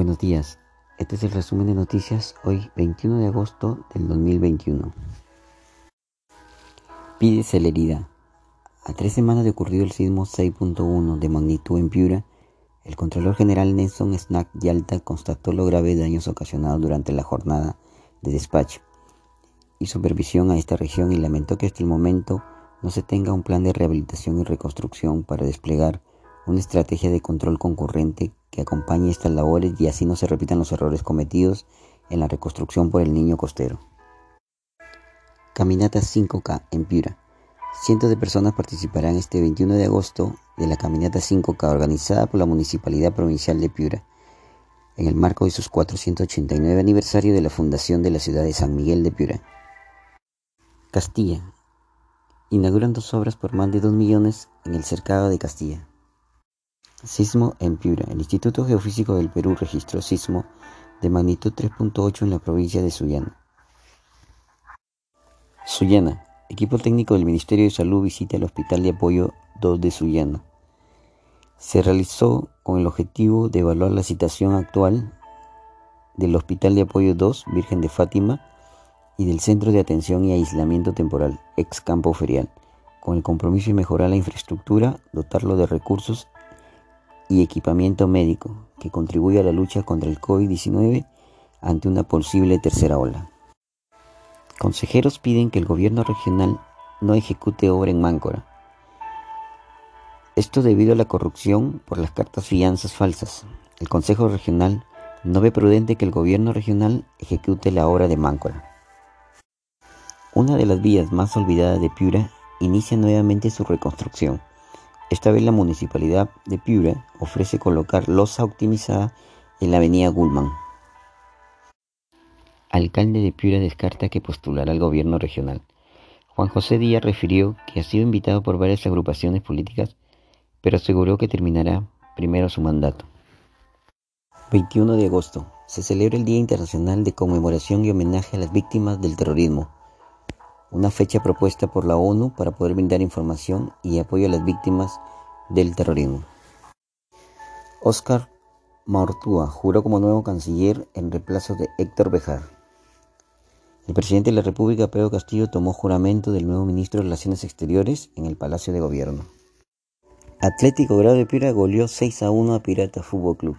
Buenos días, este es el resumen de noticias hoy 21 de agosto del 2021. Pide celeridad. A tres semanas de ocurrido el sismo 6.1 de magnitud en Piura, el Contralor General Nelson Snack Yalta constató los graves daños ocasionados durante la jornada de despacho y supervisión a esta región y lamentó que hasta el momento no se tenga un plan de rehabilitación y reconstrucción para desplegar una estrategia de control concurrente que acompañe estas labores y así no se repitan los errores cometidos en la reconstrucción por el niño costero. Caminata 5K en Piura. Cientos de personas participarán este 21 de agosto de la Caminata 5K organizada por la Municipalidad Provincial de Piura en el marco de sus 489 aniversario de la fundación de la ciudad de San Miguel de Piura. Castilla. Inauguran dos obras por más de 2 millones en el cercado de Castilla. Sismo en Piura. El Instituto Geofísico del Perú registró sismo de magnitud 3.8 en la provincia de Sullana. Sullana. Equipo técnico del Ministerio de Salud visita el Hospital de Apoyo 2 de Sullana. Se realizó con el objetivo de evaluar la situación actual del Hospital de Apoyo 2 Virgen de Fátima y del Centro de Atención y Aislamiento Temporal, ex campo ferial, con el compromiso de mejorar la infraestructura, dotarlo de recursos y equipamiento médico que contribuye a la lucha contra el COVID-19 ante una posible tercera ola. Consejeros piden que el gobierno regional no ejecute obra en Máncora. Esto debido a la corrupción por las cartas fianzas falsas. El Consejo Regional no ve prudente que el gobierno regional ejecute la obra de Máncora. Una de las vías más olvidadas de Piura inicia nuevamente su reconstrucción. Esta vez la municipalidad de Piura ofrece colocar losa optimizada en la avenida Gulman. Alcalde de Piura descarta que postulará al gobierno regional. Juan José Díaz refirió que ha sido invitado por varias agrupaciones políticas, pero aseguró que terminará primero su mandato. 21 de agosto. Se celebra el Día Internacional de Conmemoración y Homenaje a las Víctimas del Terrorismo una fecha propuesta por la ONU para poder brindar información y apoyo a las víctimas del terrorismo. Oscar Maurtúa juró como nuevo canciller en reemplazo de Héctor Bejar. El presidente de la República, Pedro Castillo, tomó juramento del nuevo ministro de Relaciones Exteriores en el Palacio de Gobierno. Atlético Grado de Piura goleó 6 a 1 a Pirata Fútbol Club.